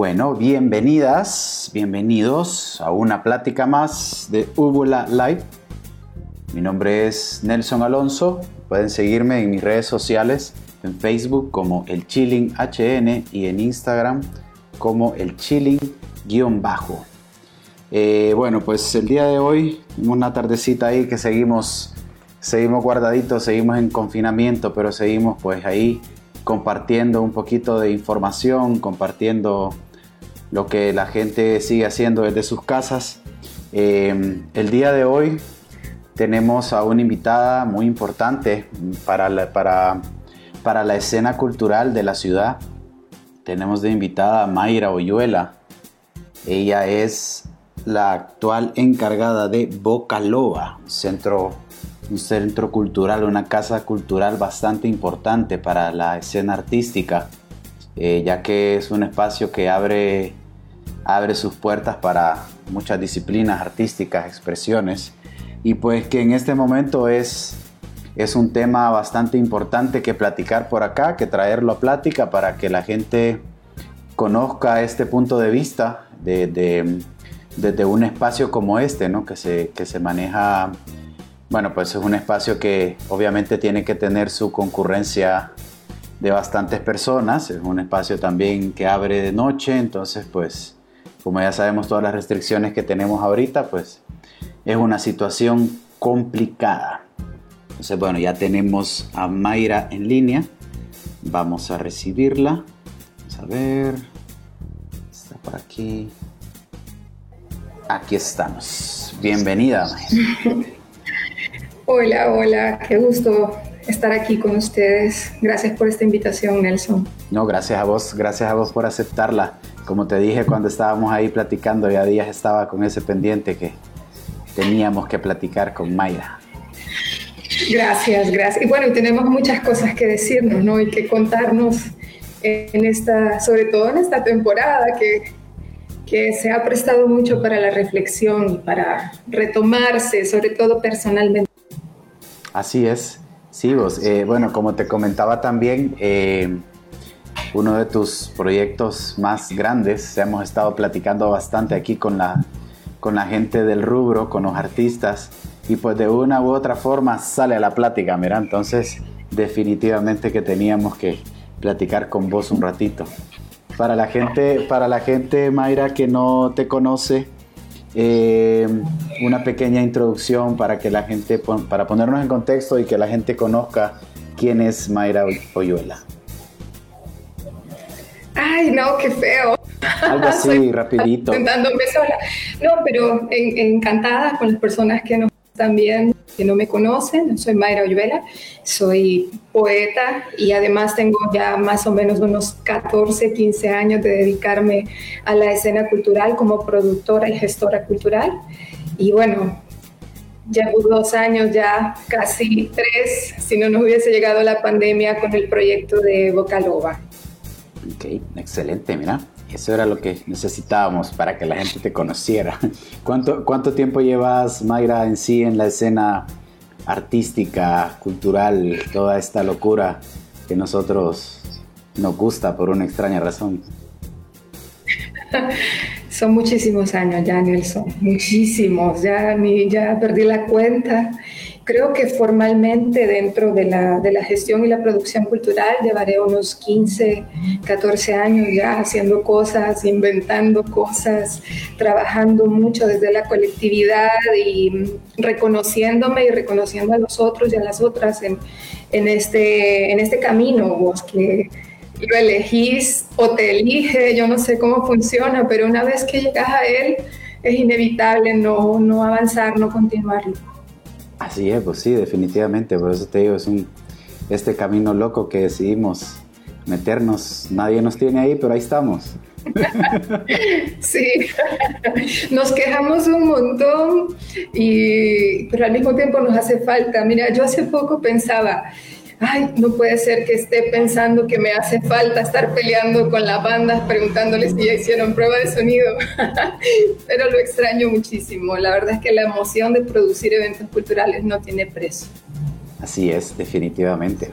Bueno, bienvenidas, bienvenidos a una plática más de Ubula Live. Mi nombre es Nelson Alonso. Pueden seguirme en mis redes sociales, en Facebook como el Chilling HN y en Instagram como el Chilling-bajo. Eh, bueno, pues el día de hoy, una tardecita ahí que seguimos, seguimos guardaditos, seguimos en confinamiento, pero seguimos pues ahí compartiendo un poquito de información, compartiendo lo que la gente sigue haciendo desde sus casas. Eh, el día de hoy tenemos a una invitada muy importante para la, para, para la escena cultural de la ciudad. Tenemos de invitada a Mayra Oyuela. Ella es la actual encargada de Bocaloa, centro un centro cultural, una casa cultural bastante importante para la escena artística, eh, ya que es un espacio que abre, abre sus puertas para muchas disciplinas artísticas, expresiones, y pues que en este momento es, es un tema bastante importante que platicar por acá, que traerlo a plática para que la gente conozca este punto de vista de, desde un espacio como este, ¿no? que, se, que se maneja bueno, pues es un espacio que obviamente tiene que tener su concurrencia de bastantes personas, es un espacio también que abre de noche, entonces pues como ya sabemos todas las restricciones que tenemos ahorita, pues es una situación complicada. Entonces bueno, ya tenemos a Mayra en línea, vamos a recibirla, vamos a ver, está por aquí, aquí estamos, bienvenida Mayra. Hola, hola, qué gusto estar aquí con ustedes. Gracias por esta invitación, Nelson. No, gracias a vos, gracias a vos por aceptarla. Como te dije cuando estábamos ahí platicando, ya días estaba con ese pendiente que teníamos que platicar con Mayra. Gracias, gracias. Y bueno, tenemos muchas cosas que decirnos, ¿no? Y que contarnos en esta, sobre todo en esta temporada que, que se ha prestado mucho para la reflexión y para retomarse, sobre todo personalmente. Así es, sí, vos. Eh, bueno, como te comentaba también, eh, uno de tus proyectos más grandes, hemos estado platicando bastante aquí con la, con la gente del rubro, con los artistas, y pues de una u otra forma sale a la plática, mira, entonces definitivamente que teníamos que platicar con vos un ratito. Para la gente, para la gente, Mayra, que no te conoce, eh, una pequeña introducción para que la gente, para ponernos en contexto y que la gente conozca quién es Mayra Oyuela. Ay, no, qué feo. Algo así, rapidito. sola. No, pero encantada con las personas que nos también que no me conocen, soy Mayra Oyuela, soy poeta y además tengo ya más o menos unos 14, 15 años de dedicarme a la escena cultural como productora y gestora cultural. Y bueno, llevo dos años ya, casi tres, si no nos hubiese llegado la pandemia con el proyecto de Vocalova. Ok, excelente, mira. Eso era lo que necesitábamos para que la gente te conociera. ¿Cuánto, cuánto tiempo llevas, Mayra, en sí en la escena artística, cultural, toda esta locura que nosotros nos gusta por una extraña razón? Son muchísimos años ya, Nelson, muchísimos, ya, ya perdí la cuenta Creo que formalmente dentro de la, de la, gestión y la producción cultural llevaré unos 15, 14 años ya haciendo cosas, inventando cosas, trabajando mucho desde la colectividad y reconociéndome y reconociendo a los otros y a las otras en, en este, en este camino, vos que lo elegís o te elige, yo no sé cómo funciona, pero una vez que llegas a él es inevitable no, no avanzar, no continuarlo. Así es, pues sí, definitivamente. Por eso te digo, es un, este camino loco que decidimos meternos. Nadie nos tiene ahí, pero ahí estamos. Sí, nos quejamos un montón, y, pero al mismo tiempo nos hace falta. Mira, yo hace poco pensaba, ay, no puede ser que esté pensando que me hace falta estar peleando con las bandas preguntándoles si ya hicieron prueba de sonido, pero lo extraño muchísimo. La verdad es que la emoción de producir eventos culturales no tiene precio. Así es, definitivamente.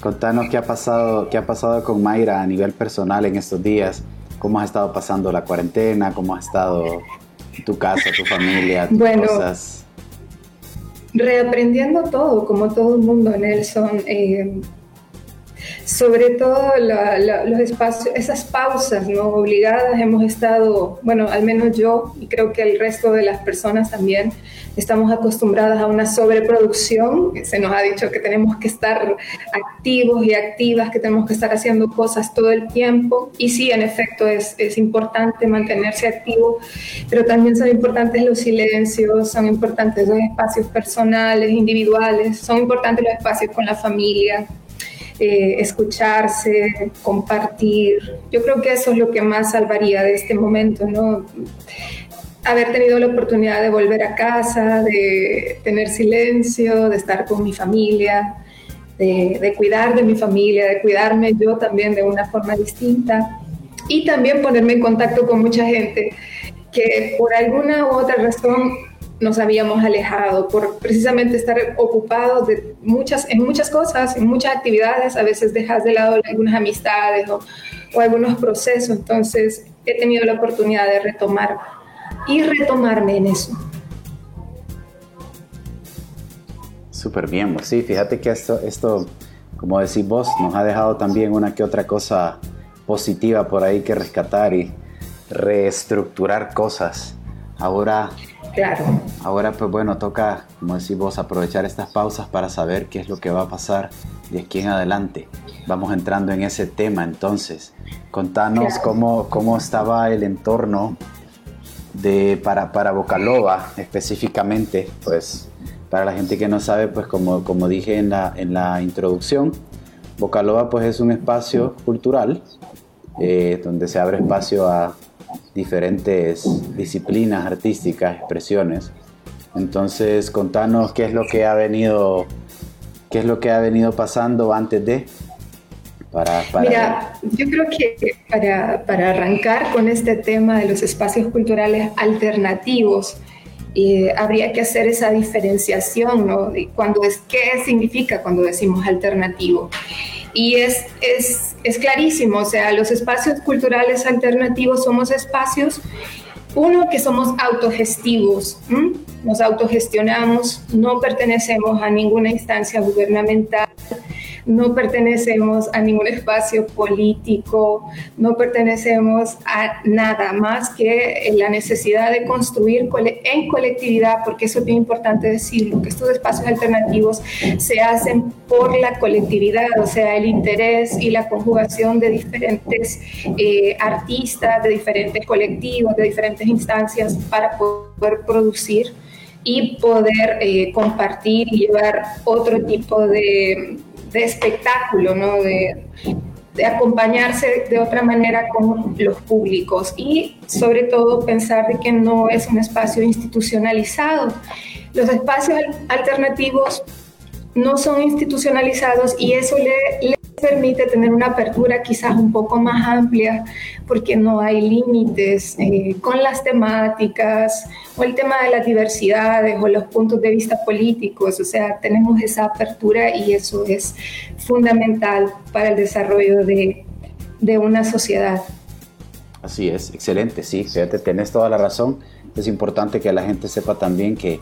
Contanos qué ha pasado, qué ha pasado con Mayra a nivel personal en estos días. cómo has estado pasando la cuarentena, cómo ha estado tu casa, tu familia, tus bueno, Reaprendiendo todo, como todo el mundo, Nelson. Eh, sobre todo los espacios, esas pausas no obligadas, hemos estado, bueno, al menos yo y creo que el resto de las personas también, estamos acostumbradas a una sobreproducción, se nos ha dicho que tenemos que estar activos y activas, que tenemos que estar haciendo cosas todo el tiempo, y sí, en efecto, es, es importante mantenerse activo, pero también son importantes los silencios, son importantes los espacios personales, individuales, son importantes los espacios con la familia, eh, escucharse, compartir. Yo creo que eso es lo que más salvaría de este momento, ¿no? Haber tenido la oportunidad de volver a casa, de tener silencio, de estar con mi familia, de, de cuidar de mi familia, de cuidarme yo también de una forma distinta y también ponerme en contacto con mucha gente que por alguna u otra razón nos habíamos alejado por precisamente estar ocupados de muchas, en muchas cosas, en muchas actividades, a veces dejas de lado algunas amistades o, algunos procesos, entonces he tenido la oportunidad de retomar y retomarme en eso. Súper bien, pues sí, fíjate que esto, esto, como decís vos, nos ha dejado también una que otra cosa positiva por ahí que rescatar y reestructurar cosas. Ahora Claro. Ahora, pues bueno, toca, como decís vos, aprovechar estas pausas para saber qué es lo que va a pasar de aquí en adelante. Vamos entrando en ese tema entonces. Contanos cómo, cómo estaba el entorno de, para, para Bocalova específicamente, pues para la gente que no sabe, pues como, como dije en la, en la introducción, Bocalova pues es un espacio cultural eh, donde se abre espacio a diferentes disciplinas artísticas, expresiones. Entonces, contanos qué es lo que ha venido, qué es lo que ha venido pasando antes de. Para, Mira, yo creo que para, para, arrancar con este tema de los espacios culturales alternativos, eh, habría que hacer esa diferenciación, ¿no? De cuando es, ¿Qué significa cuando decimos alternativo? y es, es, es clarísimo, o sea, los espacios culturales alternativos somos espacios uno, que somos autogestivos, nos autogestionamos, no pertenecemos a ninguna instancia gubernamental, no pertenecemos a ningún espacio político, no pertenecemos a nada más que la necesidad de construir en colectividad, porque eso es bien importante decirlo, que estos espacios alternativos se hacen por la colectividad, o sea, el interés y la conjugación de diferentes eh, artistas, de diferentes colectivos, de diferentes instancias para poder producir y poder eh, compartir y llevar otro tipo de, de espectáculo, ¿no? De, acompañarse de otra manera con los públicos y sobre todo pensar de que no es un espacio institucionalizado. Los espacios alternativos no son institucionalizados y eso le, permite tener una apertura quizás un poco más amplia porque no hay límites eh, con las temáticas o el tema de las diversidades o los puntos de vista políticos. O sea, tenemos esa apertura y eso es fundamental para el desarrollo de, de una sociedad. Así es, excelente, sí, fíjate, tenés toda la razón. Es importante que la gente sepa también que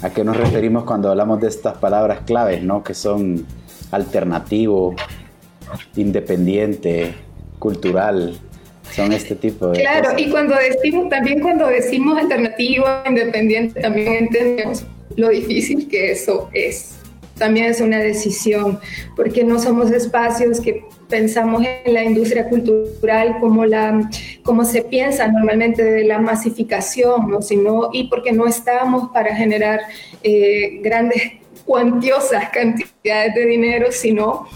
a qué nos referimos cuando hablamos de estas palabras claves, ¿no? Que son alternativo, independiente, cultural, son este tipo de Claro, y cuando decimos, también cuando decimos alternativo, independiente, también entendemos lo difícil que eso es. También es una decisión, porque no somos espacios que pensamos en la industria cultural como, la, como se piensa normalmente de la masificación, ¿no? Sino, y porque no estamos para generar eh, grandes, cuantiosas cantidades de dinero, sino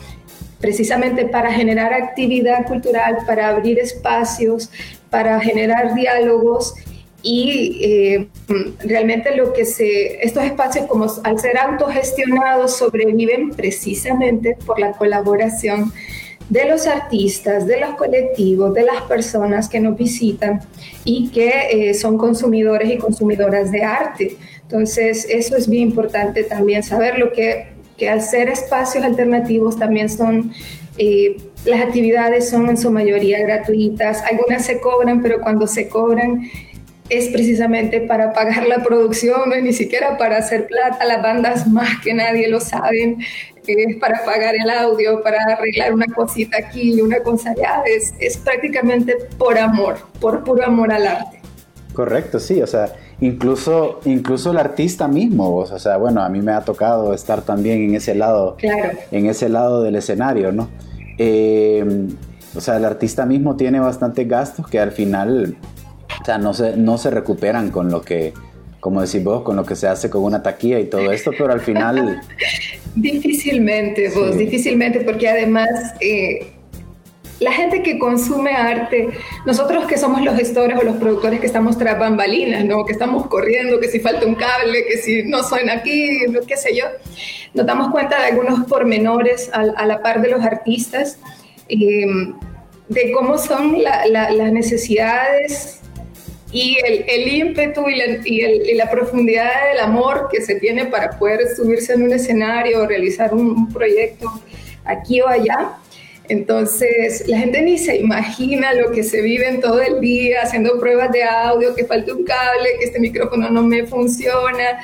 precisamente para generar actividad cultural, para abrir espacios, para generar diálogos y eh, realmente lo que se, estos espacios como al ser autogestionados sobreviven precisamente por la colaboración de los artistas, de los colectivos, de las personas que nos visitan y que eh, son consumidores y consumidoras de arte. Entonces, eso es bien importante también saber lo que que al ser espacios alternativos también son, eh, las actividades son en su mayoría gratuitas, algunas se cobran, pero cuando se cobran es precisamente para pagar la producción, ni siquiera para hacer plata, las bandas más que nadie lo saben, es para pagar el audio, para arreglar una cosita aquí una cosa allá, es, es prácticamente por amor, por puro amor al arte. Correcto, sí, o sea, incluso, incluso el artista mismo, o sea, bueno, a mí me ha tocado estar también en ese lado, en ese lado del escenario, ¿no? Eh, o sea, el artista mismo tiene bastantes gastos que al final, o sea, no se, no se recuperan con lo que, como decís vos, con lo que se hace con una taquilla y todo esto, pero al final... difícilmente, vos, difícilmente, porque además... Eh, la gente que consume arte, nosotros que somos los gestores o los productores que estamos tras bambalinas, ¿no? que estamos corriendo, que si falta un cable, que si no suena aquí, qué sé yo, nos damos cuenta de algunos pormenores a, la par de los artistas, em, de cómo son las necesidades y el, ímpetu y la, profundidad del amor que se tiene para poder subirse en un escenario o realizar un proyecto aquí o allá entonces, la gente ni se imagina lo que se vive en todo el día haciendo pruebas de audio, que falta un cable, que este micrófono no me funciona.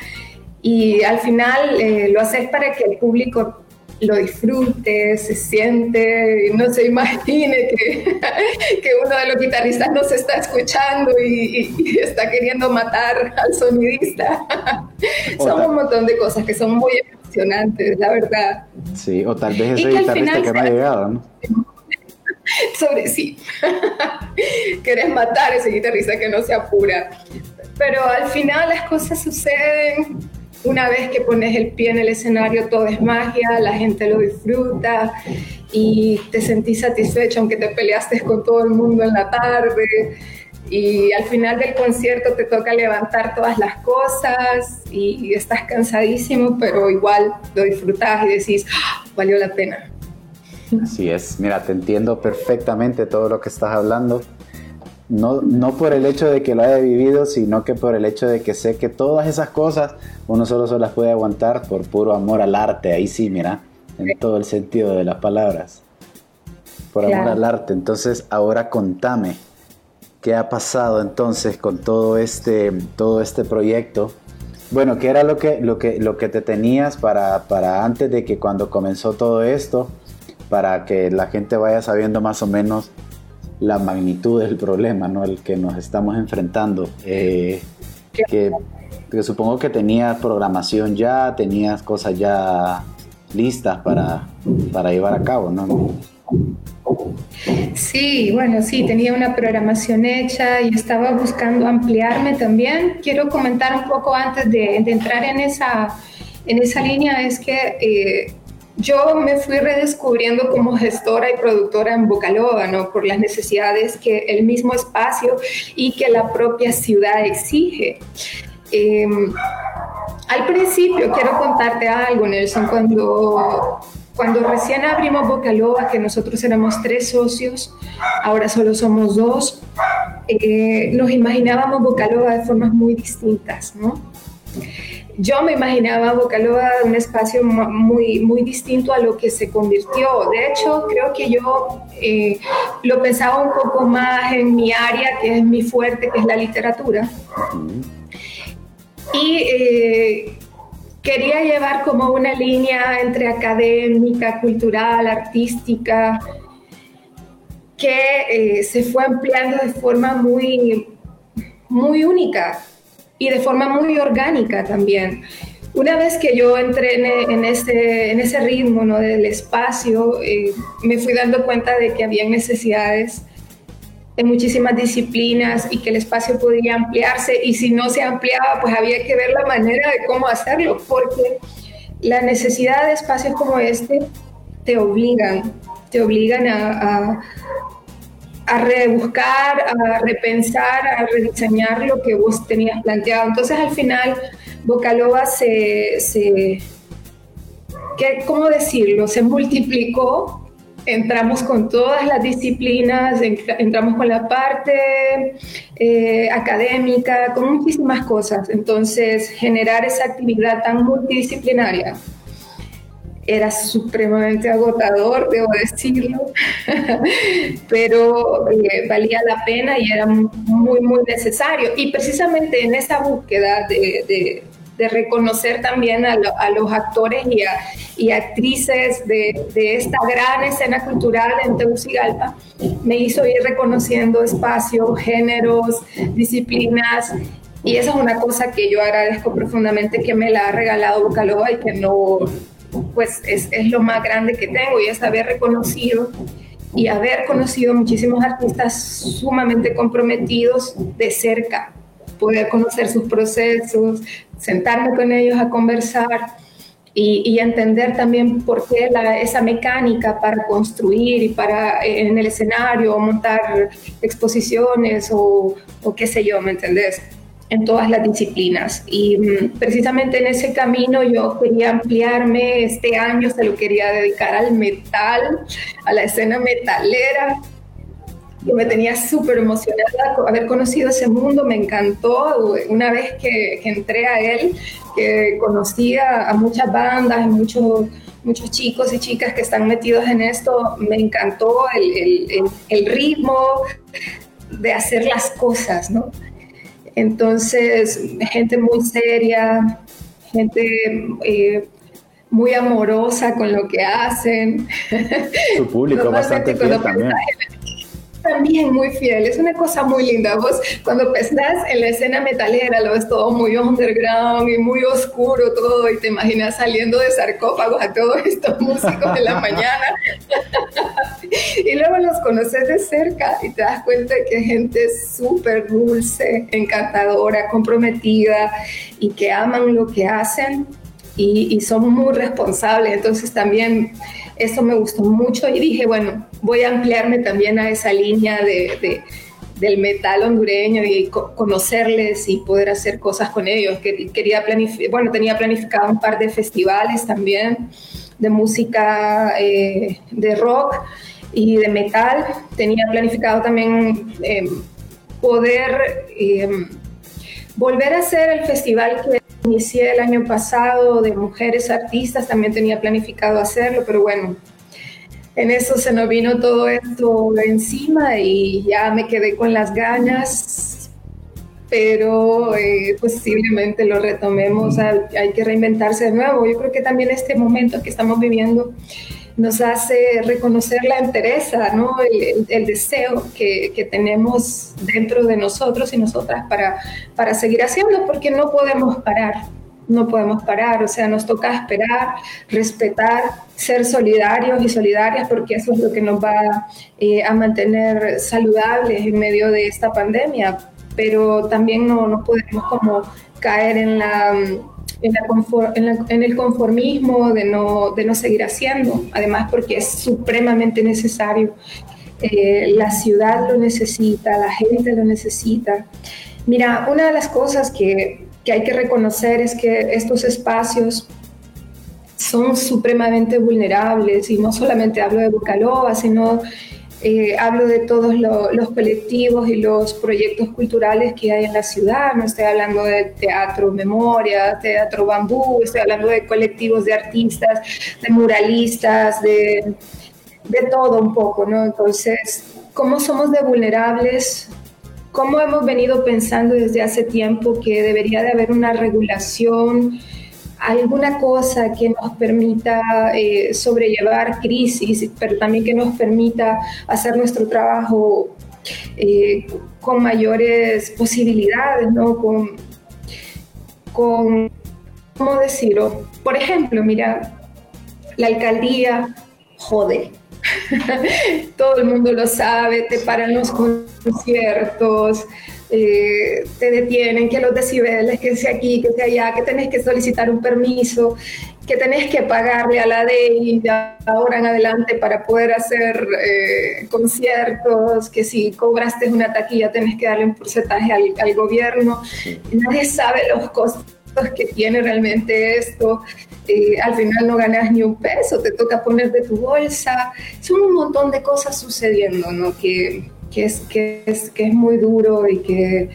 Y al final eh, lo haces para que el público lo disfrute, se siente, no se imagine que, que uno de los guitarristas no se está escuchando y, está queriendo matar al sonidista. son un montón de cosas que son muy la verdad. Sí, o tal vez ese guitarrista que no ha llegado, ¿no? Sobre sí. Querés matar a ese guitarrista que no se apura. Pero al final las cosas suceden. Una vez que pones el pie en el escenario, todo es magia, la gente lo disfruta y te sentís satisfecho aunque te peleaste con todo el mundo en la tarde y al final del concierto te toca levantar todas las cosas y estás cansadísimo, pero igual lo disfrutas y decís, ah, valió la pena. Así es, mira, te entiendo perfectamente todo lo que estás hablando. No, no por el hecho de que lo haya vivido, sino que por el hecho de que sé que todas esas cosas uno solo se las puede aguantar por puro amor al arte. Ahí sí, mira, en todo el sentido de las palabras. Por amor al arte. Entonces, ahora contame, ¿qué ha pasado entonces con todo este, todo este proyecto? Bueno, ¿qué era lo que, lo que, lo que te tenías para, para antes de que cuando comenzó todo esto? para que la gente vaya sabiendo más o menos la magnitud del problema, ¿no? El que nos estamos enfrentando. Eh, que, supongo que tenías programación ya, tenías cosas ya listas para, para llevar a cabo, ¿no? Sí, bueno, sí, tenía una programación hecha y estaba buscando ampliarme también. Quiero comentar un poco antes de, entrar en esa, en esa línea, es que eh, yo me fui redescubriendo como gestora y productora en Bocaloba, ¿no? Por las necesidades que el mismo espacio y que la propia ciudad exige. Em, al principio, quiero contarte algo, Nelson, cuando, cuando recién abrimos Bocaloba, que nosotros éramos tres socios, ahora solo somos dos, eh, nos imaginábamos Bocaloba de formas muy distintas, ¿no? yo me imaginaba Bocaloa un espacio muy, muy distinto a lo que se convirtió. De hecho, creo que yo eh, lo pensaba un poco más en mi área, que es mi fuerte, que es la literatura. Y eh, quería llevar como una línea entre académica, cultural, artística, que eh, se fue ampliando de forma muy, muy única y de forma muy orgánica también. Una vez que yo entré en, ese, en ese ritmo ¿no? del espacio, eh, me fui dando cuenta de que había necesidades de muchísimas disciplinas y que el espacio podía ampliarse y si no se ampliaba, pues había que ver la manera de cómo hacerlo, porque la necesidad de espacios como este te obligan, te obligan a a rebuscar, a repensar, a rediseñar lo que vos tenías planteado. Entonces al final Bocaloba se, se ¿qué, ¿cómo decirlo? Se multiplicó, entramos con todas las disciplinas, entramos con la parte eh, académica, con muchísimas cosas. Entonces generar esa actividad tan multidisciplinaria era supremamente agotador, debo decirlo, pero eh, valía la pena y era muy, muy necesario. Y precisamente en esa búsqueda de, reconocer también a, los actores y, actrices de, esta gran escena cultural en Tegucigalpa, me hizo ir reconociendo espacios, géneros, disciplinas y esa es una cosa que yo agradezco profundamente que me la ha regalado Bucaloa y que no, pues es, es lo más grande que tengo y es haber reconocido y haber conocido muchísimos artistas sumamente comprometidos de cerca, poder conocer sus procesos, sentarme con ellos a conversar y, y entender también por qué la, esa mecánica para construir y para en el escenario montar exposiciones o, o qué sé yo, ¿me entendés? en todas las disciplinas. Y mm, precisamente en ese camino yo quería ampliarme, este año se lo quería dedicar al metal, a la escena metalera. Yo me tenía súper emocionada haber conocido ese mundo, me encantó. Una vez que, entré a él, que conocía a muchas bandas, muchos, muchos chicos y chicas que están metidos en esto, me encantó el, el, el ritmo de hacer las cosas, ¿no? Entonces, gente muy seria, gente eh, muy amorosa con lo que hacen. Su público bastante fiel también también muy fiel, es una cosa muy linda. Vos cuando estás en la escena metalera lo ves todo muy underground y muy oscuro todo y te imaginas saliendo de sarcófagos a todos estos músicos de la mañana y luego los conoces de cerca y te das cuenta que gente súper dulce, encantadora, comprometida y que aman lo que hacen y, y son muy responsables. Entonces también eso me gustó mucho y dije, bueno, voy a ampliarme también a esa línea de, del metal hondureño y conocerles y poder hacer cosas con ellos. Quería bueno, tenía planificado un par de festivales también de música eh, de rock y de metal. Tenía planificado también eh, poder eh, volver a hacer el festival que inicié el año pasado de mujeres artistas, también tenía planificado hacerlo, pero bueno, en eso se nos vino todo esto encima y ya me quedé con las ganas, pero eh, posiblemente lo retomemos, hay que reinventarse de nuevo. Yo creo que también este momento que estamos viviendo nos hace reconocer la entereza, ¿no? el, deseo que, que, tenemos dentro de nosotros y nosotras para, para seguir haciendo, porque no podemos parar, no podemos parar, o sea, nos toca esperar, respetar, ser solidarios y solidarias, porque eso es lo que nos va eh, a mantener saludables en medio de esta pandemia, pero también no, no podemos como caer en la en, el conformismo de no, de no seguir haciendo, además porque es supremamente necesario. Eh, la ciudad lo necesita, la gente lo necesita. Mira, una de las cosas que, que hay que reconocer es que estos espacios son supremamente vulnerables y no solamente hablo de Bucaloa, sino eh, hablo de todos los colectivos y los proyectos culturales que hay en la ciudad, no estoy hablando de teatro memoria, teatro bambú, estoy hablando de colectivos de artistas, de muralistas, de, de todo un poco, ¿no? Entonces, ¿cómo somos de vulnerables? ¿Cómo hemos venido pensando desde hace tiempo que debería de haber una regulación? Alguna cosa que nos permita eh, sobrellevar crisis, pero también que nos permita hacer nuestro trabajo eh, con mayores posibilidades, ¿no? Con, con, ¿cómo decirlo? Por ejemplo, mira, la alcaldía jode. Todo el mundo lo sabe, te paran los conciertos, eh, te detienen, que los decibeles, que sea aquí, que sea allá, que tenés que solicitar un permiso, que tenés que pagarle a la DEI de ahora en adelante para poder hacer eh, conciertos, que si cobraste una taquilla tenés que darle un porcentaje al, gobierno. Nadie sabe los costos que tiene realmente esto. Eh, al final no ganas ni un peso, te toca poner de tu bolsa. Son un montón de cosas sucediendo, ¿no? Que, que es, que es, que es muy duro y que,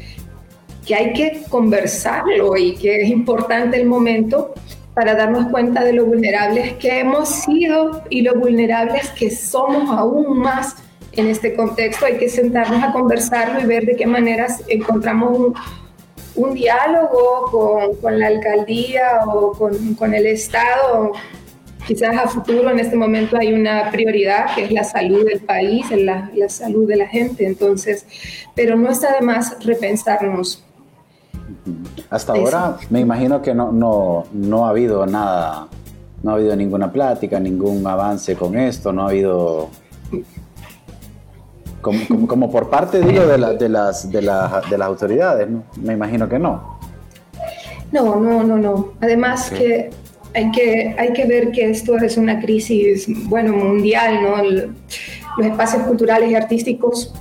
que hay que conversarlo y que es importante el momento para darnos cuenta de lo vulnerables que hemos sido y lo vulnerables que somos aún más en este contexto. Hay que sentarnos a conversarlo y ver de qué maneras encontramos un, un diálogo con, con, la alcaldía o con, con, el Estado. Quizás a futuro, en este momento, hay una prioridad que es la salud del país, la, la salud de la gente. Entonces, pero no está de más repensarnos. Hasta ahora me imagino que no, no, no ha habido nada, no ha habido ninguna plática, ningún avance con esto, no ha habido como, como, por parte, digo, de, la, de, las, de, la, de las autoridades, ¿no? Me imagino que no. No, no, no, no. Además que hay que, hay que ver que esto es una crisis, bueno, mundial, ¿no? los espacios culturales y artísticos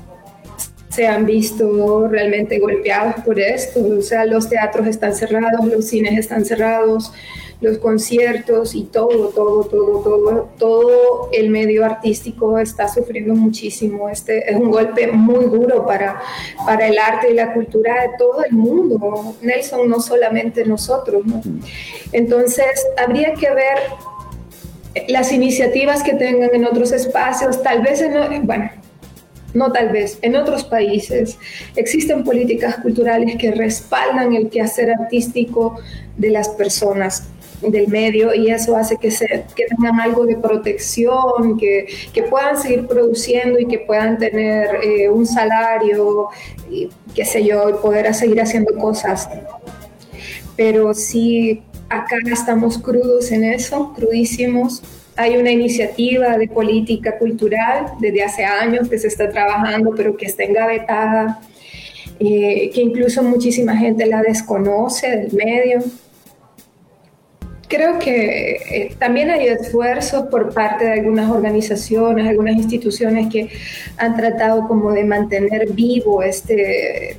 se han visto realmente golpeados por esto. O sea, los teatros están cerrados, los cines están cerrados, los conciertos y todo, todo, todo, todo, todo el medio artístico está sufriendo muchísimo. Este es un golpe muy duro para, para el arte y la cultura de todo el mundo. Nelson, no solamente nosotros. ¿no? Entonces, habría que ver las iniciativas que tengan en otros espacios, tal vez en, bueno, no tal vez, en otros países existen políticas culturales que respaldan el quehacer artístico de las personas del medio y eso hace que, se, que tengan algo de protección, que, que, puedan seguir produciendo y que puedan tener eh, un salario, y, qué sé yo, y poder seguir haciendo cosas. Pero sí, acá estamos crudos en eso, crudísimos. Hay una iniciativa de política cultural desde hace años que se está trabajando, pero que está engavetada, eh, que incluso muchísima gente la desconoce del medio creo que eh, también hay esfuerzos por parte de algunas organizaciones, algunas instituciones que han tratado como de mantener vivo este,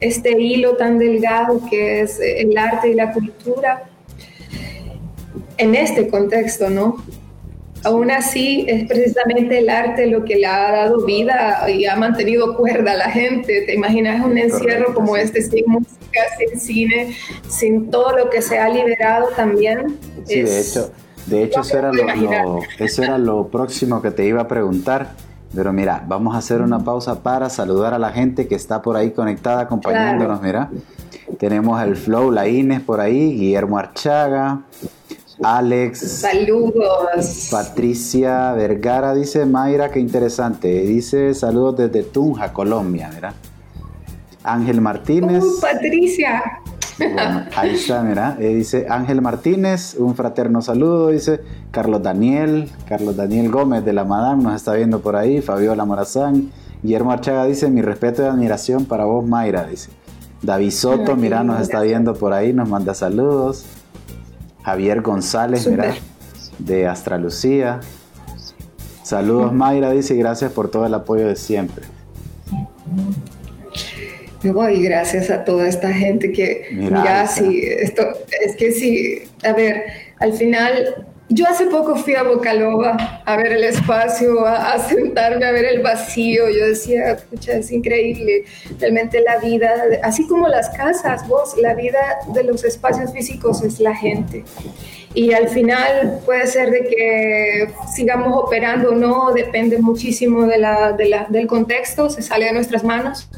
este hilo tan delgado que es el arte y la cultura en este contexto, ¿no? Aún así, es precisamente el arte lo que le ha dado vida y ha mantenido cuerda a la gente. ¿Te imaginas un encierro como este sin música, sin cine, sin todo lo que se ha liberado también? Sí, de hecho, de hecho eso, era lo, eso era lo próximo que te iba a preguntar. Pero mira, vamos a hacer una pausa para saludar a la gente que está por ahí conectada acompañándonos. Mira, tenemos el Flow, la Inés por ahí, Guillermo Archaga, Alex. Saludos. Patricia Vergara dice, Mayra, qué interesante. Dice, saludos desde Tunja, Colombia, mira. Ángel Martínez. Uh, Patricia. ahí está, mira. Eh, dice Ángel Martínez, un fraterno saludo. Dice Carlos Daniel, Carlos Daniel Gómez de la Madame nos está viendo por ahí. Fabiola Morazán. Guillermo Archaga dice, mi respeto y admiración para vos, Mayra, dice. David Soto, mira, nos está viendo por ahí, nos manda saludos. Javier González, mira, de Astralucía. Saludos Mayra, dice, gracias por todo el apoyo de siempre. Y gracias a toda esta gente que, mira, sí, esto, es que sí, a ver, al final yo hace poco fui a Bocaloba a ver el espacio, a, sentarme a ver el vacío. Yo decía, escucha, es increíble. Realmente la vida, así como las casas, vos, la vida de los espacios físicos es la gente. Y al final puede ser de que sigamos operando o no, depende muchísimo de la, del contexto, se sale de nuestras manos.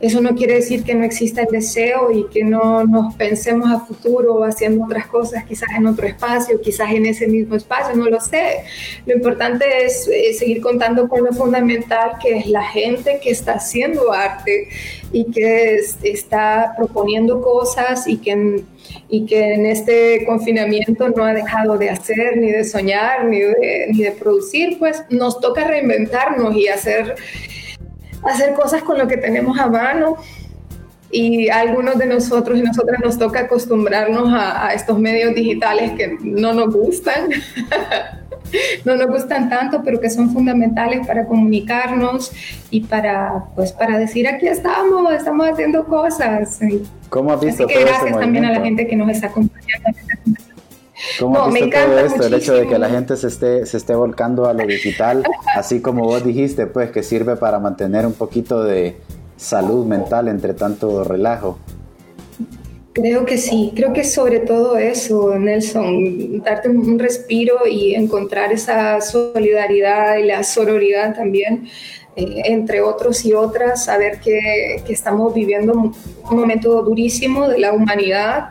Eso no quiere decir que no exista el deseo y que no nos pensemos a futuro haciendo otras cosas, quizás en otro espacio, quizás en ese mismo espacio, no lo sé. Lo importante es, eh, seguir contando con lo fundamental que es la gente que está haciendo arte y que está proponiendo cosas y que, en, y que en este confinamiento no ha dejado de hacer, ni de soñar, ni de, ni de producir, pues nos toca reinventarnos y hacer hacer cosas con lo que tenemos a mano. Y a algunos de nosotros y nosotras nos toca acostumbrarnos a, estos medios digitales que no nos gustan, no nos gustan tanto, pero que son fundamentales para comunicarnos y para, pues, para decir aquí estamos, estamos haciendo cosas. ¿Cómo has visto Así que gracias también a la gente que nos está acompañando ¿Cómo no, me encanta todo esto? El hecho de que la gente se esté, se esté volcando a lo digital, así como vos dijiste, pues que sirve para mantener un poquito de salud mental entre tanto relajo. Creo que sí, creo que sobre todo eso, Nelson, darte un respiro y encontrar esa solidaridad y la sororidad también eh, entre otros y otras, saber que, que, estamos viviendo un momento durísimo de la humanidad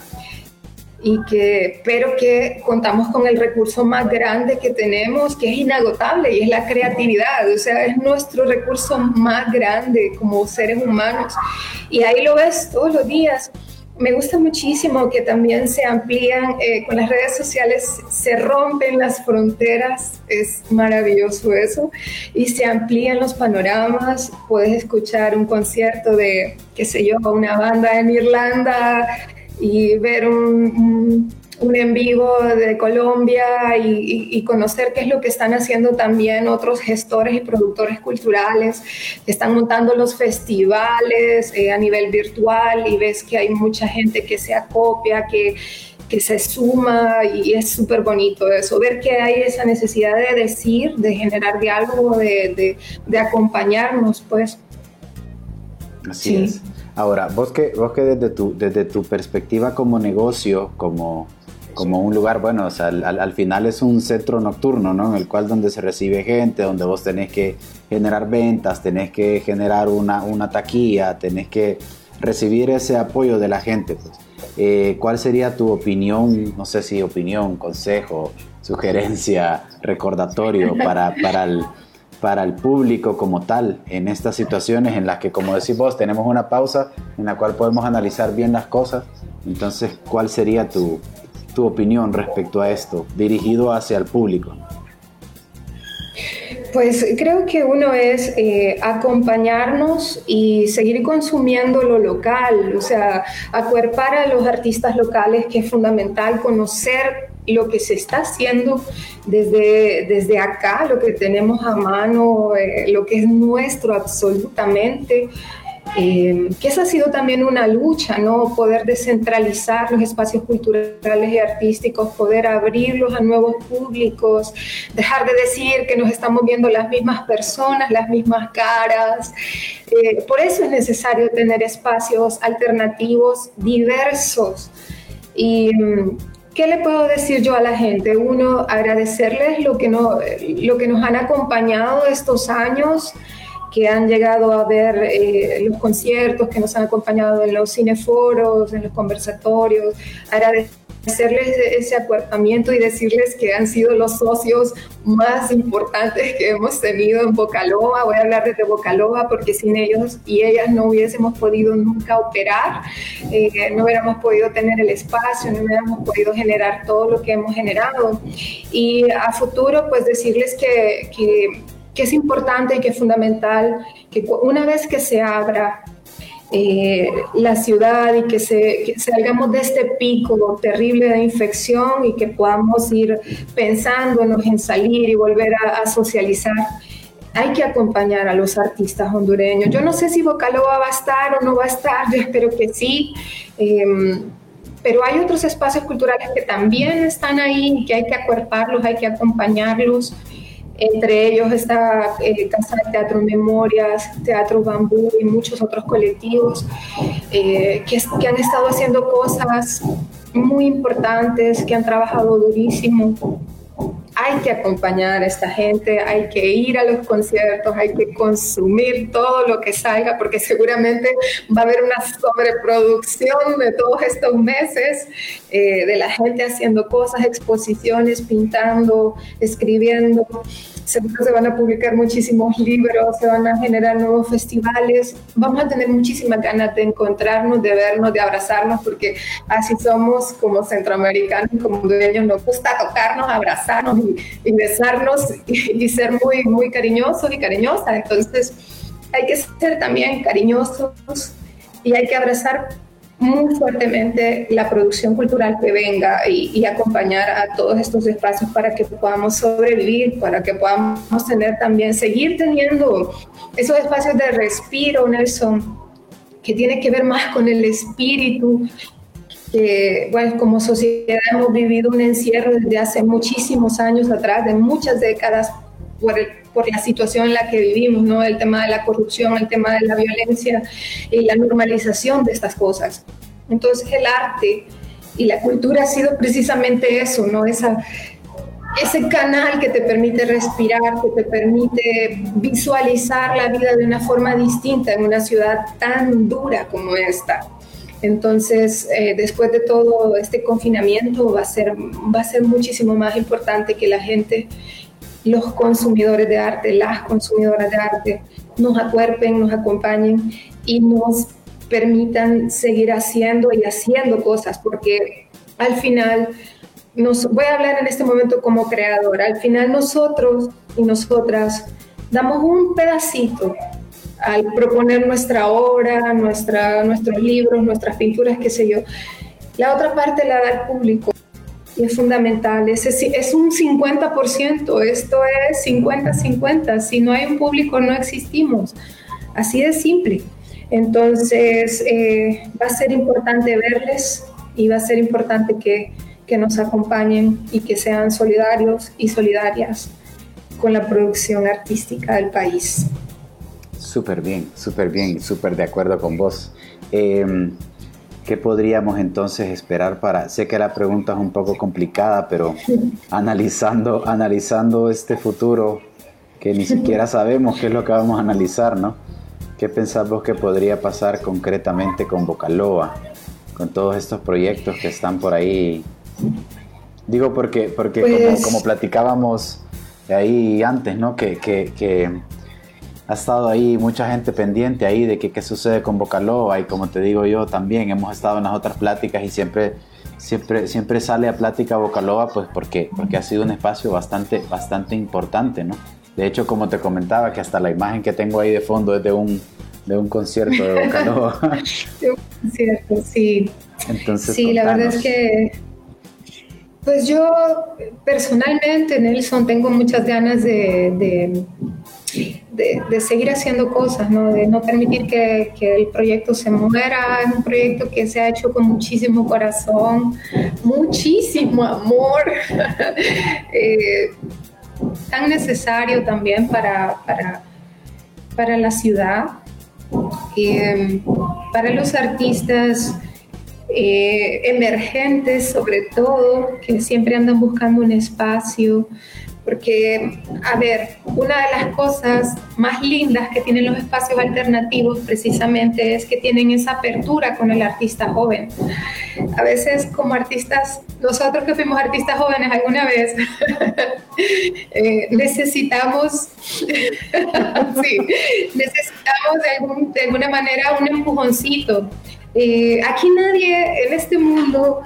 y que, pero que contamos con el recurso más grande que tenemos, que es inagotable, y es la creatividad, o sea, es nuestro recurso más grande como seres humanos. Y ahí lo ves todos los días. Me gusta muchísimo que también se amplían, eh, con las redes sociales se rompen las fronteras, es maravilloso eso, y se amplían los panoramas, puedes escuchar un concierto de, qué sé yo, una banda en Irlanda y ver un un en vivo de Colombia y, conocer qué es lo que están haciendo también otros gestores y productores culturales que están montando los festivales eh, a nivel virtual y ves que hay mucha gente que se acopia, que, que se suma y es súper bonito eso, ver que hay esa necesidad de decir, de generar diálogo, de, de, acompañarnos, pues. Así es. Ahora, vos que, vos que desde, tu, desde tu perspectiva como negocio, como como un lugar, bueno, o sea, al, final es un centro nocturno, ¿no? En el cual donde se recibe gente, donde vos tenés que generar ventas, tenés que generar una, una taquilla, tenés que recibir ese apoyo de la gente. Pues. Eh, ¿Cuál sería tu opinión, no sé si opinión, consejo, sugerencia, recordatorio para, para, el, para el público como tal en estas situaciones en las que, como decís vos, tenemos una pausa en la cual podemos analizar bien las cosas? Entonces, ¿cuál sería tu, tu opinión respecto a esto, dirigido hacia el público? Pues creo que uno es eh, acompañarnos y seguir consumiendo lo local, o sea, acuerpar a los artistas locales, que es fundamental conocer lo que se está haciendo desde, desde acá, lo que tenemos a mano, eh, lo que es nuestro absolutamente. Eh, que esa ha sido también una lucha, ¿no? Poder descentralizar los espacios culturales y artísticos, poder abrirlos a nuevos públicos, dejar de decir que nos estamos viendo las mismas personas, las mismas caras. Eh, por eso es necesario tener espacios alternativos, diversos. Y ¿Qué le puedo decir yo a la gente? Uno, agradecerles lo que, no, lo que nos han acompañado estos años, que han llegado a ver eh, los conciertos, que nos han acompañado en los cineforos, en los conversatorios, agradecerles ese acuerpamiento y decirles que han sido los socios más importantes que hemos tenido en Bocaloa. Voy a hablar desde Bocaloa porque sin ellos y ellas no hubiésemos podido nunca operar, eh, no hubiéramos podido tener el espacio, no hubiéramos podido generar todo lo que hemos generado. Y a futuro, pues decirles que, que que es importante y que es fundamental que una vez que se abra eh, la ciudad y que, se, salgamos de este pico terrible de infección y que podamos ir pensándonos en salir y volver a, socializar. Hay que acompañar a los artistas hondureños. Yo no sé si Vocaloa va a estar o no va a estar, yo espero que sí. Em, pero hay otros espacios culturales que también están ahí y que hay que acuerparlos, hay que acompañarlos. Entre ellos está eh, Casa de Teatro Memorias, Teatro Bambú y muchos otros colectivos eh, que, que han estado haciendo cosas muy importantes, que han trabajado durísimo hay que acompañar a esta gente, hay que ir a los conciertos, hay que consumir todo lo que salga, porque seguramente va a haber una sobreproducción de todos estos meses eh, de la gente haciendo cosas, exposiciones, pintando, escribiendo se van a publicar muchísimos libros, se van a generar nuevos festivales, vamos a tener muchísimas ganas de encontrarnos, de vernos, de abrazarnos, porque así somos como centroamericanos, como dueños, nos gusta tocarnos, abrazarnos y, besarnos y, y, ser muy, muy cariñosos y cariñosas. Entonces hay que ser también cariñosos y hay que abrazar muy fuertemente la producción cultural que venga y, acompañar a todos estos espacios para que podamos sobrevivir, para que podamos tener también, seguir teniendo esos espacios de respiro, Nelson, que tiene que ver más con el espíritu, que bueno, como sociedad hemos vivido un encierro desde hace muchísimos años atrás, de muchas décadas, por, por la situación en la que vivimos, ¿no? El tema de la corrupción, el tema de la violencia y la normalización de estas cosas. Entonces el arte y la cultura ha sido precisamente eso, ¿no? Esa, ese canal que te permite respirar, que te permite visualizar la vida de una forma distinta en una ciudad tan dura como esta. Entonces, eh, después de todo este confinamiento, va a, ser, va a ser muchísimo más importante que la gente, los consumidores de arte, las consumidoras de arte, nos acuerpen, nos acompañen y nos permitan seguir haciendo y haciendo cosas, porque al final, nos, voy a hablar en este momento como creador, al final nosotros y nosotras damos un pedacito al proponer nuestra obra, nuestra, nuestros libros, nuestras pinturas, qué sé yo. La otra parte la da el público y es fundamental. Es, es un 50%, esto es 50-50. Si no hay un público, no existimos. Así de simple. Entonces, eh, va a ser importante verles y va a ser importante que, que nos acompañen y que sean solidarios y solidarias con la producción artística del país. Súper bien, súper bien, súper de acuerdo con vos. Em, ¿Qué podríamos entonces esperar para, sé que la pregunta es un poco complicada, pero analizando, analizando este futuro que ni siquiera sabemos qué es lo que vamos a analizar, ¿no? ¿Qué pensás vos que podría pasar concretamente con Bocaloa, con todos estos proyectos que están por ahí? Digo porque, porque como, pues como, platicábamos ahí antes, ¿no? Que, que, que ha estado ahí mucha gente pendiente ahí de qué sucede con Bocaloa y como te digo yo también hemos estado en las otras pláticas y siempre siempre siempre sale a plática Bocaloa pues porque porque ha sido un espacio bastante bastante importante no de hecho como te comentaba que hasta la imagen que tengo ahí de fondo es de un de un concierto de Bocaloa de un concierto sí. Entonces sí la verdad es que pues yo personalmente Nelson tengo muchas ganas de de, seguir haciendo cosas, ¿no? de no permitir que, que, el proyecto se muera. Es un proyecto que se ha hecho con muchísimo corazón, muchísimo amor, eh, tan necesario también para, para, para la ciudad, eh, para los artistas. Eh, emergentes sobre todo, que siempre andan buscando un espacio, porque, a ver, una de las cosas más lindas que tienen los espacios alternativos precisamente es que tienen esa apertura con el artista joven. A veces como artistas, nosotros que fuimos artistas jóvenes alguna vez, eh, necesitamos, sí, necesitamos de, alguna manera un empujoncito. Eh, aquí nadie en este mundo,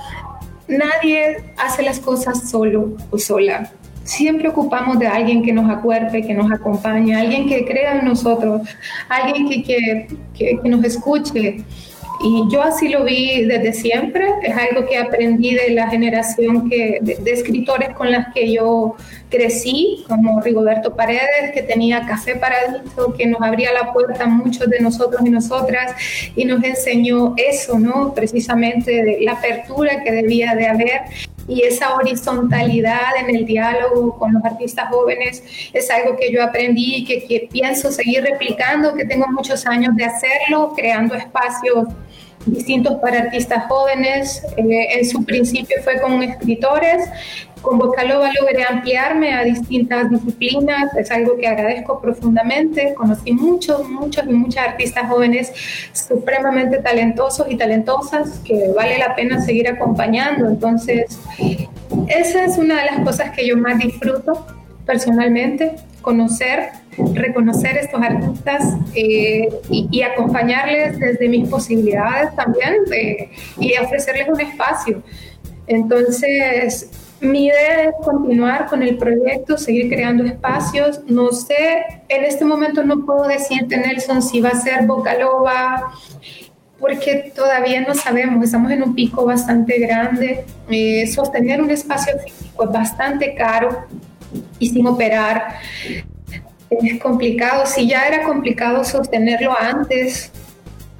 nadie hace las cosas solo o sola siempre ocupamos de alguien que nos acuerde, que nos acompañe, alguien que crea en nosotros, alguien que, que, que, nos escuche. Y yo así lo vi desde siempre, es algo que aprendí de la generación que, de, escritores con las que yo crecí, como Rigoberto Paredes, que tenía Café Paradiso, que nos abría la puerta a muchos de nosotros y nosotras y nos enseñó eso, ¿no? Precisamente la apertura que debía de haber y esa horizontalidad en el diálogo con los artistas jóvenes es algo que yo aprendí y que, que, pienso seguir replicando, que tengo muchos años de hacerlo, creando espacios distintos para artistas jóvenes. Eh, en su principio fue con escritores. Con Vocaloba logré ampliarme a distintas disciplinas, es algo que agradezco profundamente. Conocí muchos, muchos y muchas artistas jóvenes supremamente talentosos y talentosas que vale la pena seguir acompañando. Entonces, esa es una de las cosas que yo más disfruto personalmente, conocer, reconocer estos artistas eh, y, acompañarles desde mis posibilidades también y ofrecerles un espacio. Entonces, mi idea es continuar con el proyecto, seguir creando espacios. No sé, en este momento no puedo decirte, Nelson, si va a ser Bocaloba, porque todavía no sabemos, estamos en un pico bastante grande. Eh, sostener un espacio físico es bastante caro y sin operar. Es complicado, si ya era complicado sostenerlo antes,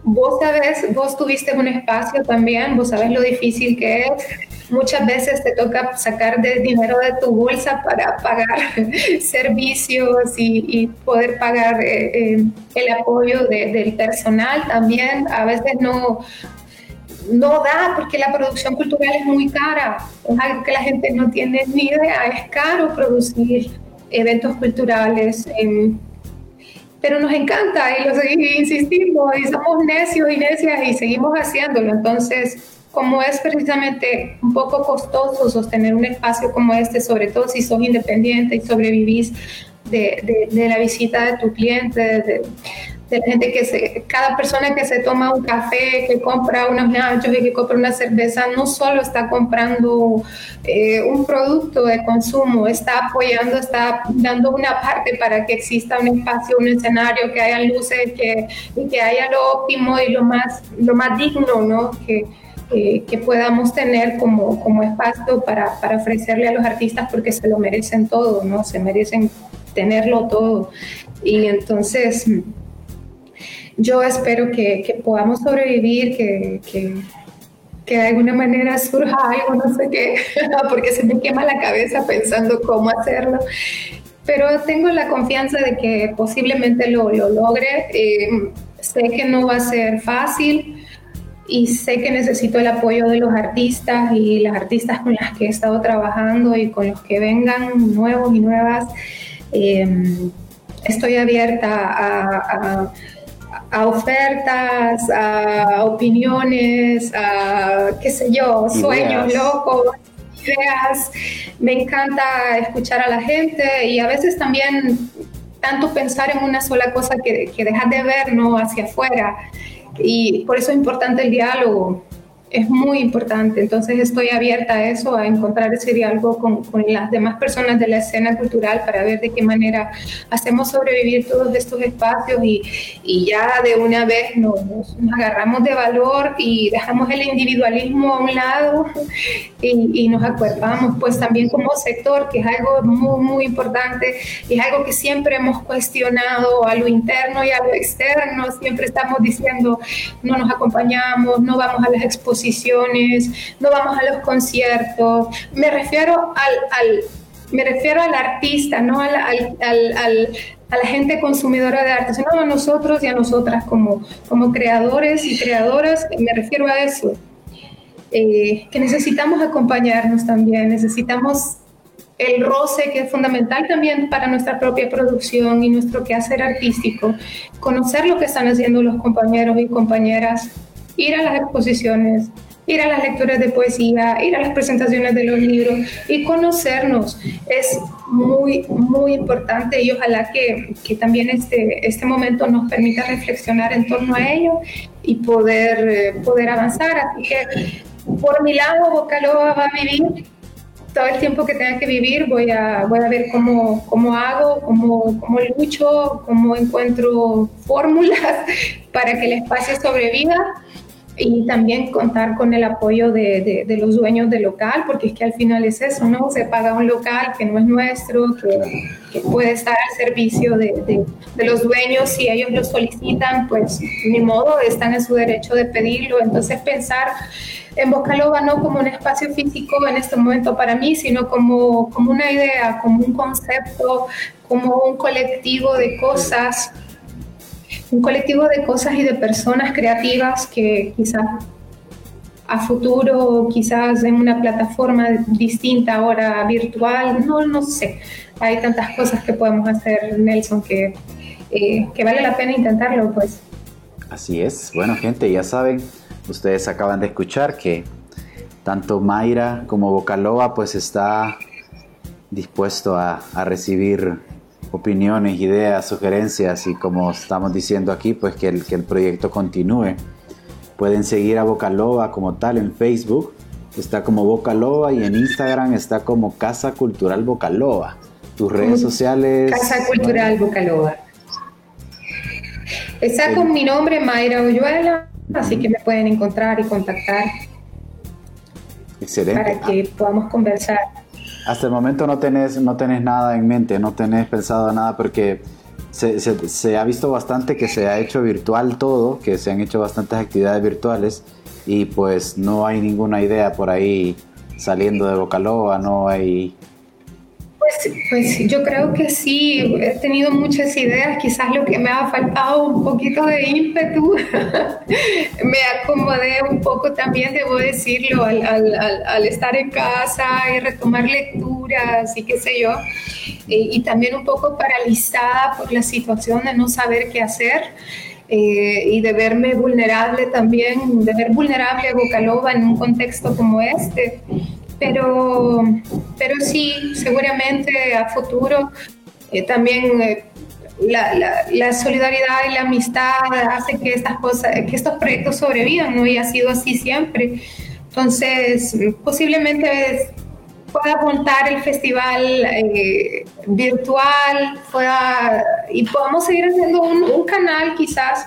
vos sabes, vos tuviste un espacio también, vos sabes lo difícil que es. Muchas veces te toca sacar de dinero de tu bolsa para pagar servicios y, poder pagar eh, eh, el apoyo del personal también. A veces no, no da porque la producción cultural es muy cara, es algo que la gente no tiene ni idea, es caro producir eventos culturales. pero nos encanta y lo seguimos insistimos y somos necios y necias y seguimos haciéndolo. Entonces, como es precisamente un poco costoso sostener un espacio como este, sobre todo si sos independiente y sobrevivís de, de, la visita de tu cliente, de, de la gente que se, cada persona que se toma un café, que compra unos nachos y que compra una cerveza, no solo está comprando eh, un producto de consumo, está apoyando, está dando una parte para que exista un espacio, un escenario, que haya luces, que, y que haya lo óptimo y lo más, lo más digno, ¿no? Que, que podamos tener como, como espacio para, para ofrecerle a los artistas porque se lo merecen todo, ¿no? Se merecen tenerlo todo. Y entonces yo espero que, podamos sobrevivir, que, que, de alguna manera surja algo, no sé qué, porque se me quema la cabeza pensando cómo hacerlo. Pero tengo la confianza de que posiblemente lo, lo logre. Eh, sé que no va a ser fácil y sé que necesito el apoyo de los artistas y las artistas con las que he estado trabajando y con los que vengan nuevos y nuevas. Eh, estoy abierta a a ofertas, a opiniones, a qué sé yo, sueños locos, ideas. Me encanta escuchar a la gente y a veces también tanto pensar en una sola cosa que, que dejar de ver ¿no? hacia afuera. Y por eso es importante el diálogo es muy importante. Entonces estoy abierta a eso, a encontrar ese diálogo con, con, las demás personas de la escena cultural para ver de qué manera hacemos sobrevivir todos estos espacios y, y ya de una vez nos, nos, agarramos de valor y dejamos el individualismo a un lado y, y, nos acuerpamos pues también como sector, que es algo muy, muy importante y es algo que siempre hemos cuestionado a lo interno y a lo externo, siempre estamos diciendo no nos acompañamos, no vamos a las exposiciones no vamos a los conciertos. Me refiero al, me refiero al artista, no al, a la gente consumidora de arte, sino a nosotros y a nosotras como, como creadores y creadoras, me refiero a eso. Eh, que necesitamos acompañarnos también, necesitamos el roce que es fundamental también para nuestra propia producción y nuestro quehacer artístico, conocer lo que están haciendo los compañeros y compañeras ir a las exposiciones, ir a las lecturas de poesía, ir a las presentaciones de los libros y conocernos. Es muy, muy importante y ojalá que, que también este, este momento nos permita reflexionar en torno a ello y poder, eh, poder avanzar. Así que por mi lado, Bocaloa va a vivir todo el tiempo que tenga que vivir, voy a, voy a ver cómo, cómo hago, cómo, cómo lucho, cómo encuentro fórmulas para que el espacio sobreviva y también contar con el apoyo de, de, los dueños del local, porque es que al final es eso, ¿no? Se paga un local que no es nuestro, que, que puede estar al servicio de, de, los dueños, si ellos lo solicitan, pues ni modo, están en su derecho de pedirlo. Entonces pensar en Bocaloba no como un espacio físico en este momento para mí, sino como, como una idea, como un concepto, como un colectivo de cosas un colectivo de cosas y de personas creativas que quizás a futuro, quizás en una plataforma distinta ahora virtual, no, no sé. Hay tantas cosas que podemos hacer, Nelson, que, eh, que vale la pena intentarlo, pues. Así es. Bueno, gente, ya saben, ustedes acaban de escuchar que tanto Mayra como Bocaloba pues está dispuesto a, a recibir opiniones, ideas, sugerencias y como estamos diciendo aquí, pues que el, que el proyecto continúe. Pueden seguir a Bocaloba como tal en Facebook, está como Bocaloba y en Instagram está como Casa Cultural Bocaloba. Tus redes sociales. Casa Cultural Bocaloba. Está con mi nombre, Mayra Oyuela, así que me pueden encontrar y contactar. Excelente. Para que podamos conversar hasta el momento no tenés, no tenés nada en mente, no tenés pensado nada porque se, se, ha visto bastante que se ha hecho virtual todo, que se han hecho bastantes actividades virtuales y pues no hay ninguna idea por ahí saliendo de Bocaloba, no hay... Pues yo creo que sí, he tenido muchas ideas, quizás lo que me ha faltado un poquito de ímpetu, me acomodé un poco también, debo decirlo, al, al, estar en casa y retomar lecturas y qué sé yo, y, también un poco paralizada por la situación de no saber qué hacer. Eh, y de verme vulnerable también, de ver vulnerable a Bocalova en un contexto como este pero, pero sí, seguramente a futuro eh, también eh, la, la, solidaridad y la amistad hace que estas cosas, que estos proyectos sobrevivan, ¿no? Y ha sido así siempre. Entonces, posiblemente pueda montar el festival eh, virtual, pueda, y podamos seguir haciendo un, canal quizás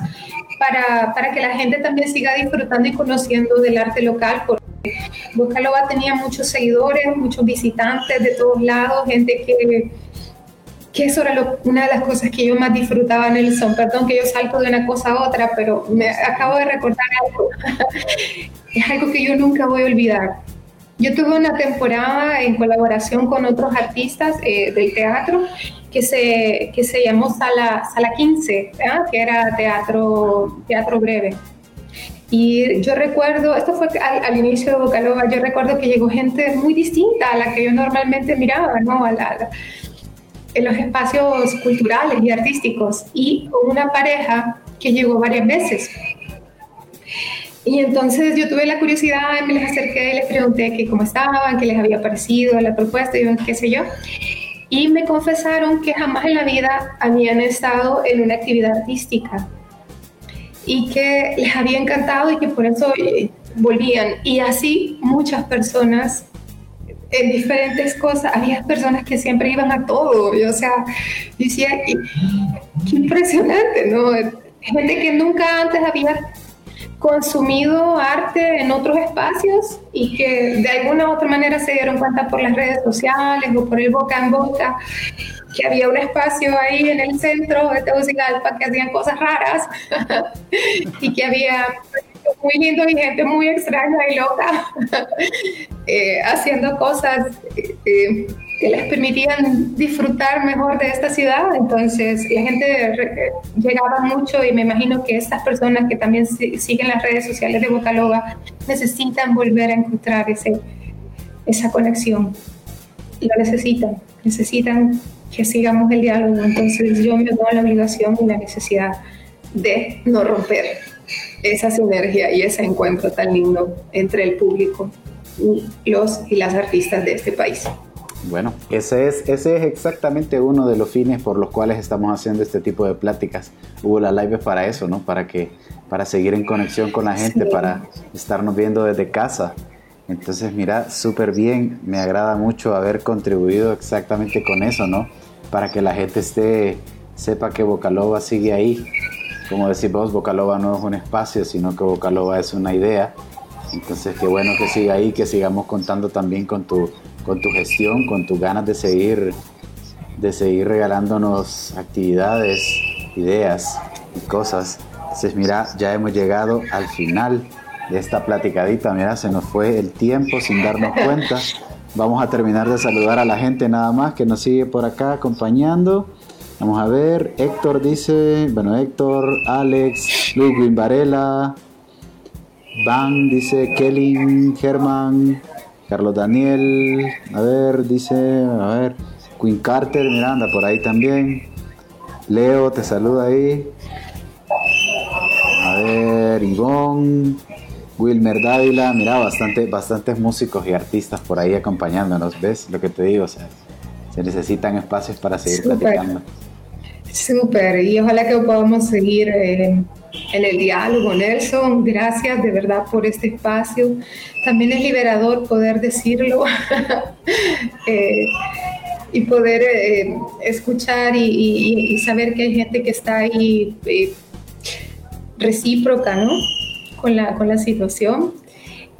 para, para, que la gente también siga disfrutando y conociendo del arte local. Bocalova tenía muchos seguidores, muchos visitantes de todos lados, gente que, que eso era una de las cosas que yo más disfrutaba en el son. Perdón que yo salto de una cosa a otra, pero me acabo de recordar algo. es algo que yo nunca voy a olvidar. Yo tuve una temporada en colaboración con otros artistas eh, del teatro que se, que se llamó Sala, Sala 15, que era teatro, teatro breve. Y yo recuerdo, esto fue al, inicio de Bocalova, yo recuerdo que llegó gente muy distinta a la que yo normalmente miraba, ¿no? A la, en los espacios culturales y artísticos. Y una pareja que llegó varias veces. Y entonces yo tuve la curiosidad, me les acerqué y les pregunté que cómo estaban, qué les había parecido la propuesta y qué sé yo. Y me confesaron que jamás en la vida habían estado en una actividad artística y que les había encantado y que por eso eh, volvían. Y así muchas personas en diferentes cosas, había personas que siempre iban a todo, o sea, decía, qué impresionante, ¿no? Gente que nunca antes había consumido arte en otros espacios y que de alguna u otra manera se dieron cuenta por las redes sociales o por el boca en boca que había un espacio ahí en el centro de Tegucigalpa que hacían cosas raras y que había muy lindo y gente muy extraña y loca eh, haciendo cosas eh, que les permitían disfrutar mejor de esta ciudad. Entonces la gente llegaba mucho y me imagino que estas personas que también siguen las redes sociales de Bocaloba necesitan volver a encontrar ese, esa conexión. Lo necesitan, necesitan que sigamos el diálogo. Entonces yo me doy la obligación y la necesidad de no romper esa sinergia y ese encuentro tan lindo entre el público y los y las artistas de este país. Bueno, ese es, ese es exactamente uno de los fines por los cuales estamos haciendo este tipo de pláticas. Hubo la live para eso, ¿no? Para que para seguir en conexión con la gente, para estarnos viendo desde casa. Entonces, mira, súper bien, me agrada mucho haber contribuido exactamente con eso, ¿no? Para que la gente esté, sepa que Bocalova sigue ahí. Como decís vos, Bocalova no es un espacio, sino que Bocalova es una idea. Entonces, qué bueno que siga ahí, que sigamos contando también con tu con tu gestión, con tus ganas de seguir, de seguir regalándonos actividades, ideas y cosas. Entonces, mira, ya hemos llegado al final de esta platicadita. Mira, se nos fue el tiempo sin darnos cuenta. Vamos a terminar de saludar a la gente nada más que nos sigue por acá acompañando. Vamos a ver, Héctor dice, bueno, Héctor, Alex, Ludwig Varela, Van dice, Kelly, Germán, Carlos Daniel, a ver, dice, a ver, Queen Carter, Miranda, por ahí también. Leo, te saluda ahí. A ver, Ivonne, Wilmer Dávila, mira, bastante, bastantes músicos y artistas por ahí acompañándonos, ¿ves lo que te digo? O sea, se necesitan espacios para seguir platicando. Súper, y ojalá que podamos seguir eh, en el diálogo. Nelson, gracias de verdad por este espacio. También es liberador poder decirlo eh, y poder eh, escuchar y, saber que hay gente que está ahí recíproca ¿no? con, la, con la situación.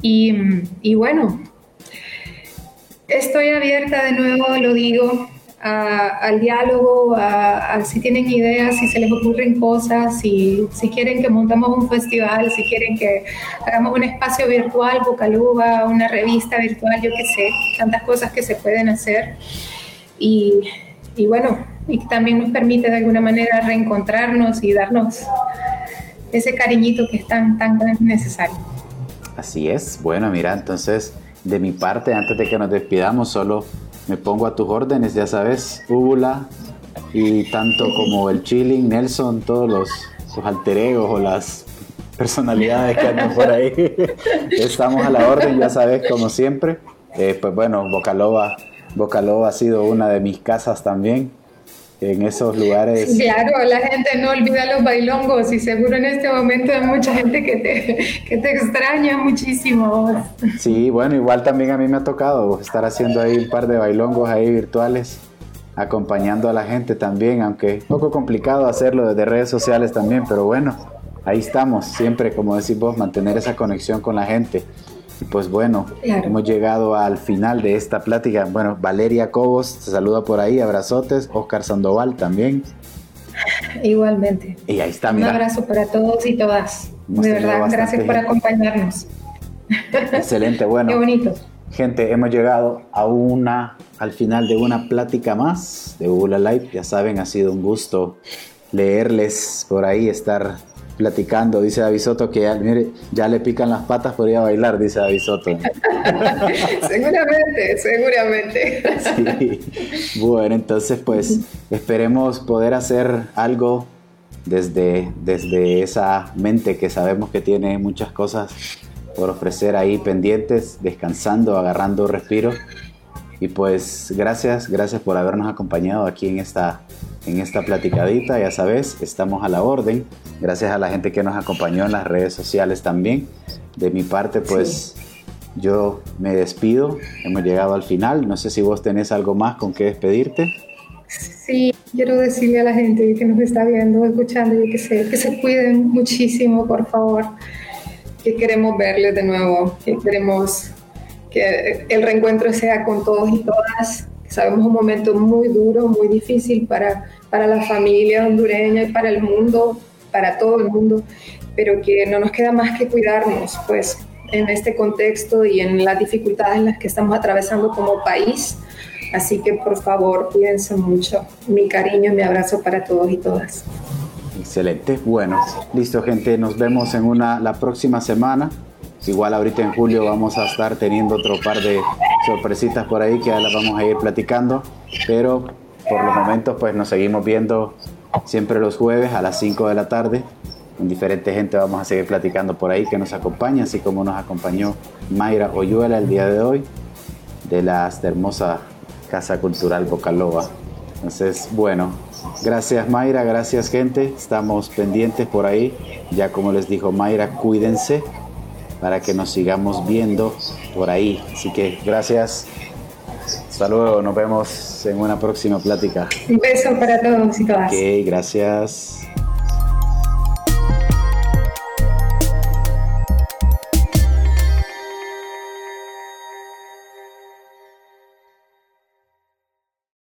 Y bueno, estoy abierta de nuevo, lo digo, al diálogo, a, si tienen ideas, si se les ocurren cosas, si, si quieren que montamos un festival, si quieren que hagamos un espacio virtual, Bocaluba, una revista virtual, yo qué sé, tantas cosas que se pueden hacer. y, y bueno, y también nos permite de alguna manera reencontrarnos y darnos ese cariñito que es tan, tan necesario. Así es. Bueno, mira, entonces de mi parte, antes de que nos despidamos, solo me pongo a tus órdenes, ya sabes, Úbula y tanto como el Chilling, Nelson, todos los, los alter egos o las personalidades que andan por ahí. Estamos a la orden, ya sabes, como siempre. Eh, pues bueno, Bocalova, Bocalova ha sido una de mis casas también en esos lugares. Claro, la gente no olvida los bailongos y seguro en este momento hay mucha gente que te, que te extraña muchísimo. Sí, bueno, igual también a mí me ha tocado estar haciendo ahí un par de bailongos ahí virtuales, acompañando a la gente también, aunque un poco complicado hacerlo desde redes sociales también, pero bueno, ahí estamos, siempre, como decís vos, mantener esa conexión con la gente. Y pues bueno, hemos llegado al final de esta plática. Bueno, Valeria Cobos te saluda por ahí, abrazotes. Oscar Sandoval también. Igualmente. Y ahí está, Un abrazo para todos y todas. de verdad, gracias por acompañarnos. Excelente, bueno. Qué bonito. Gente, hemos llegado a una, al final de una plática más de Google Live. Ya saben, ha sido un gusto leerles por ahí, estar platicando, dice Davisoto que ya, mire, ya le pican las patas, podría bailar, dice Davisoto. seguramente, seguramente. Sí. Bueno, entonces pues esperemos poder hacer algo desde, desde esa mente que sabemos que tiene muchas cosas por ofrecer ahí pendientes, descansando, agarrando respiro. Y pues gracias, gracias por habernos acompañado aquí en esta en esta platicadita. Ya sabes, estamos a la orden. Gracias a la gente que nos acompañó en las redes sociales también. De mi parte, pues yo me despido. Hemos llegado al final. No sé si vos tenés algo más con que despedirte. Sí, quiero decirle a la gente que nos está viendo, escuchando que se, que se cuiden muchísimo, por favor. Que queremos verles de nuevo, que queremos que el reencuentro sea con todos y todas. Sabemos un momento muy duro, muy difícil para para la familia hondureña y para el mundo, para todo el mundo, pero que no nos queda más que cuidarnos, pues en este contexto y en las dificultades en las que estamos atravesando como país. Así que por favor, cuídense mucho. Mi cariño y mi abrazo para todos y todas. Excelente. Bueno, listo gente, nos vemos en una la próxima semana. Igual ahorita en julio vamos a estar teniendo otro par de sorpresitas por ahí que ya las vamos a ir platicando, pero por los momentos pues nos seguimos viendo siempre los jueves a las 5 de la tarde. Con diferente gente vamos a seguir platicando por ahí que nos acompaña, así como nos acompañó Mayra Oyuela el día de hoy de la hermosa Casa Cultural Bocaloba. Entonces, bueno, gracias Mayra, gracias gente, estamos pendientes por ahí. Ya como les dijo Mayra, cuídense para que nos sigamos viendo por ahí. Así que gracias. Hasta luego, nos vemos en una próxima plática. Un beso para todos y todas. Ok, gracias.